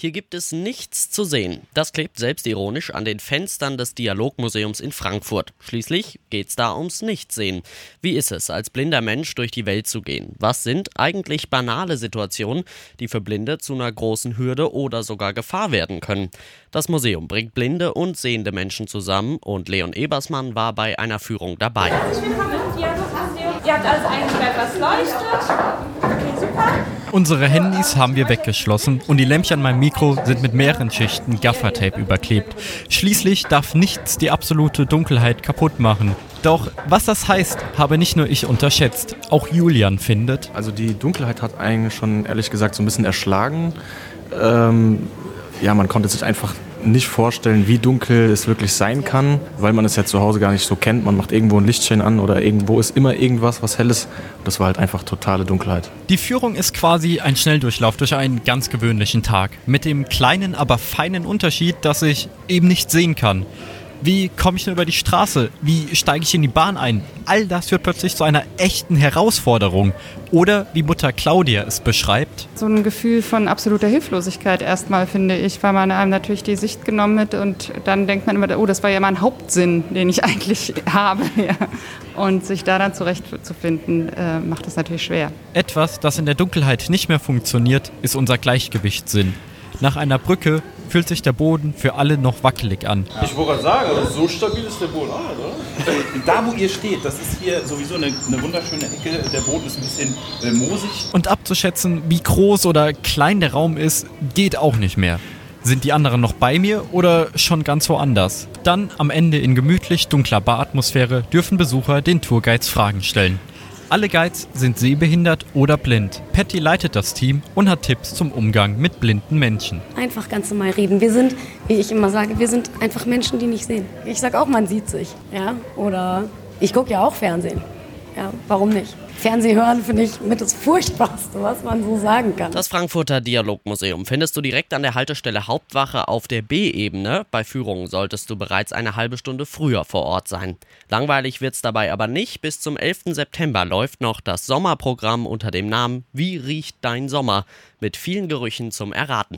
Hier gibt es nichts zu sehen. Das klebt selbstironisch an den Fenstern des Dialogmuseums in Frankfurt. Schließlich geht's da ums Nichtsehen. Wie ist es, als blinder Mensch durch die Welt zu gehen? Was sind eigentlich banale Situationen, die für Blinde zu einer großen Hürde oder sogar Gefahr werden können? Das Museum bringt blinde und sehende Menschen zusammen und Leon Ebersmann war bei einer Führung dabei. Willkommen im Dialogmuseum. Ihr habt alles eingesperrt, was leuchtet. Unsere Handys haben wir weggeschlossen und die Lämpchen an meinem Mikro sind mit mehreren Schichten Gaffertape überklebt. Schließlich darf nichts die absolute Dunkelheit kaputt machen. Doch was das heißt, habe nicht nur ich unterschätzt. Auch Julian findet. Also die Dunkelheit hat eigentlich schon ehrlich gesagt so ein bisschen erschlagen. Ähm, ja, man konnte sich einfach nicht vorstellen, wie dunkel es wirklich sein kann, weil man es ja zu Hause gar nicht so kennt. Man macht irgendwo ein Lichtchen an oder irgendwo ist immer irgendwas, was helles. Das war halt einfach totale Dunkelheit. Die Führung ist quasi ein Schnelldurchlauf durch einen ganz gewöhnlichen Tag. Mit dem kleinen, aber feinen Unterschied, dass ich eben nicht sehen kann. Wie komme ich nur über die Straße? Wie steige ich in die Bahn ein? All das wird plötzlich zu einer echten Herausforderung. Oder wie Mutter Claudia es beschreibt. So ein Gefühl von absoluter Hilflosigkeit erstmal, finde ich, weil man einem natürlich die Sicht genommen hat und dann denkt man immer, oh, das war ja mein Hauptsinn, den ich eigentlich habe. Und sich da dann zurechtzufinden, äh, macht es natürlich schwer. Etwas, das in der Dunkelheit nicht mehr funktioniert, ist unser Gleichgewichtssinn. Nach einer Brücke fühlt sich der Boden für alle noch wackelig an. Ich wollte gerade sagen, also so stabil ist der Boden auch, oder? Da, wo ihr steht, das ist hier sowieso eine, eine wunderschöne Ecke. Der Boden ist ein bisschen äh, moosig. Und abzuschätzen, wie groß oder klein der Raum ist, geht auch nicht mehr. Sind die anderen noch bei mir oder schon ganz woanders? Dann am Ende in gemütlich dunkler Baratmosphäre dürfen Besucher den Tourguides Fragen stellen. Alle Guides sind sehbehindert oder blind. Patty leitet das Team und hat Tipps zum Umgang mit blinden Menschen. Einfach ganz normal reden. Wir sind, wie ich immer sage, wir sind einfach Menschen, die nicht sehen. Ich sage auch, man sieht sich. Ja? Oder ich gucke ja auch Fernsehen. Ja, warum nicht? Fernseh hören finde ich mit das Furchtbarste, was man so sagen kann. Das Frankfurter Dialogmuseum findest du direkt an der Haltestelle Hauptwache auf der B-Ebene. Bei Führungen solltest du bereits eine halbe Stunde früher vor Ort sein. Langweilig wird's dabei aber nicht. Bis zum 11. September läuft noch das Sommerprogramm unter dem Namen Wie riecht dein Sommer? mit vielen Gerüchen zum Erraten.